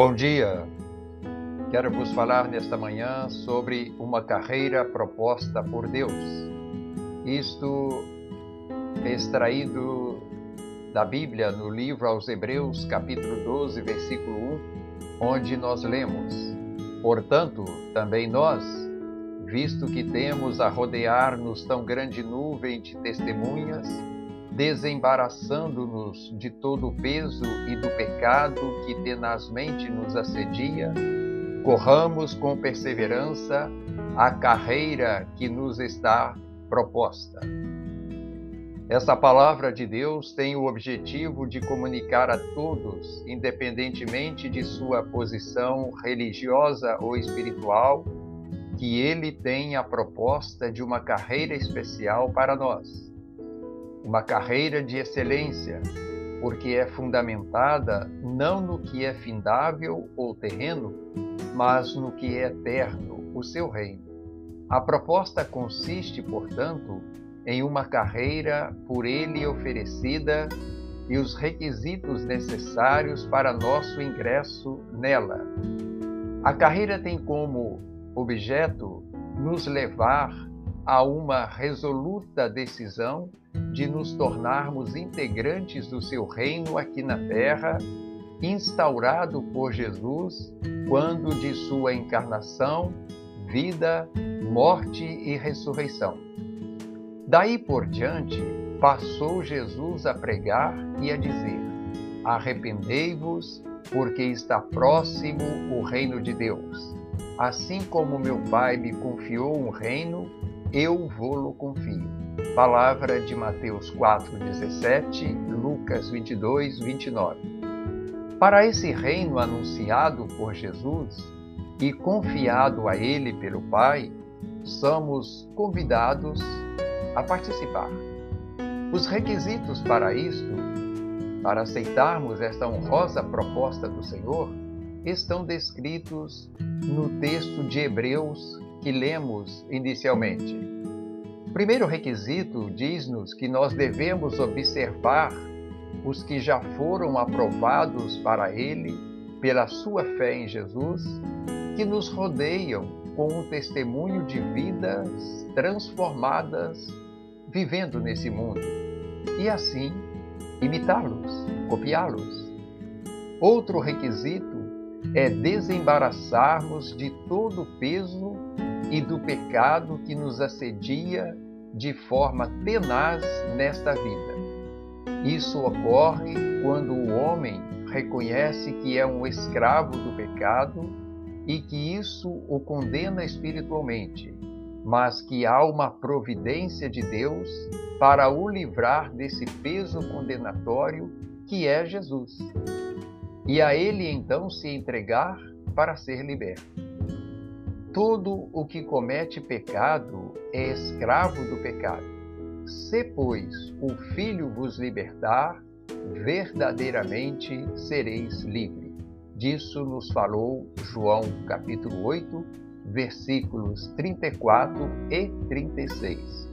Bom dia. Quero vos falar nesta manhã sobre uma carreira proposta por Deus. Isto é extraído da Bíblia no livro aos Hebreus, capítulo 12, versículo 1, onde nós lemos: Portanto, também nós, visto que temos a rodear-nos tão grande nuvem de testemunhas, desembaraçando-nos de todo o peso e do pecado que tenazmente nos assedia, corramos com perseverança a carreira que nos está proposta. Essa palavra de Deus tem o objetivo de comunicar a todos, independentemente de sua posição religiosa ou espiritual, que ele tem a proposta de uma carreira especial para nós uma carreira de excelência, porque é fundamentada não no que é findável ou terreno, mas no que é eterno, o seu reino. A proposta consiste, portanto, em uma carreira por ele oferecida e os requisitos necessários para nosso ingresso nela. A carreira tem como objeto nos levar a uma resoluta decisão de nos tornarmos integrantes do seu reino aqui na terra, instaurado por Jesus quando de sua encarnação, vida, morte e ressurreição. Daí por diante, passou Jesus a pregar e a dizer: Arrependei-vos, porque está próximo o reino de Deus. Assim como meu Pai me confiou um reino, eu vou-lo confio. Palavra de Mateus 4:17, Lucas 22, 29. Para esse reino anunciado por Jesus e confiado a ele pelo Pai, somos convidados a participar. Os requisitos para isto, para aceitarmos esta honrosa proposta do Senhor, estão descritos no texto de Hebreus que lemos inicialmente. O primeiro requisito diz-nos que nós devemos observar os que já foram aprovados para Ele pela sua fé em Jesus, que nos rodeiam com um testemunho de vidas transformadas vivendo nesse mundo, e assim imitá-los, copiá-los. Outro requisito é desembaraçarmos de todo o peso e do pecado que nos assedia de forma tenaz nesta vida. Isso ocorre quando o homem reconhece que é um escravo do pecado e que isso o condena espiritualmente, mas que há uma providência de Deus para o livrar desse peso condenatório que é Jesus. E a ele então se entregar para ser liberto. Todo o que comete pecado é escravo do pecado. Se, pois, o Filho vos libertar, verdadeiramente sereis livre. Disso nos falou João capítulo 8, versículos 34 e 36.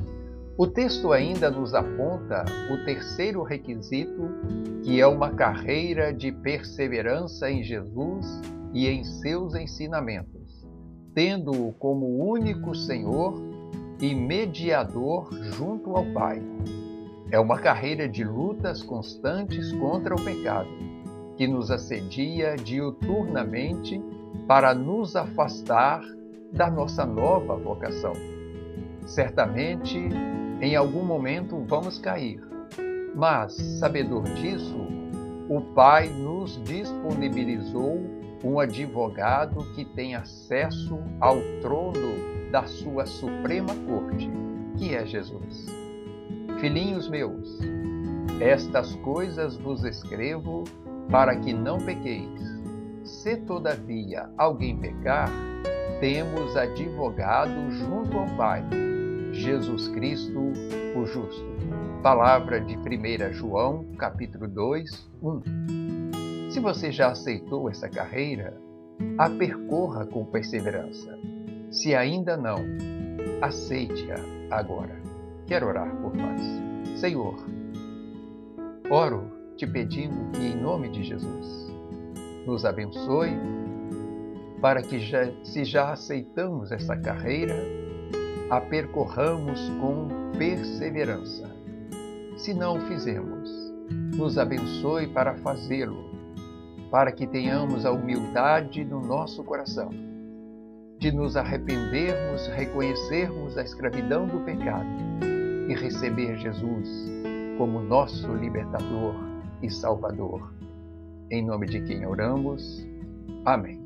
O texto ainda nos aponta o terceiro requisito, que é uma carreira de perseverança em Jesus e em seus ensinamentos tendo-o como único Senhor e mediador junto ao Pai. É uma carreira de lutas constantes contra o pecado, que nos assedia diuturnamente para nos afastar da nossa nova vocação. Certamente, em algum momento vamos cair, mas, sabedor disso, o Pai nos disponibilizou um advogado que tem acesso ao trono da sua suprema corte, que é Jesus. Filhinhos meus, estas coisas vos escrevo para que não pequeis. Se todavia alguém pecar, temos advogado junto ao Pai, Jesus Cristo, o justo. Palavra de 1 João, capítulo 2, 1. Se você já aceitou essa carreira, a percorra com perseverança. Se ainda não, aceite-a agora. Quero orar por nós. Senhor, oro te pedindo que, em nome de Jesus, nos abençoe, para que, já, se já aceitamos essa carreira, a percorramos com perseverança. Se não o fizemos, nos abençoe para fazê-lo, para que tenhamos a humildade no nosso coração de nos arrependermos, reconhecermos a escravidão do pecado e receber Jesus como nosso libertador e salvador. Em nome de quem oramos. Amém.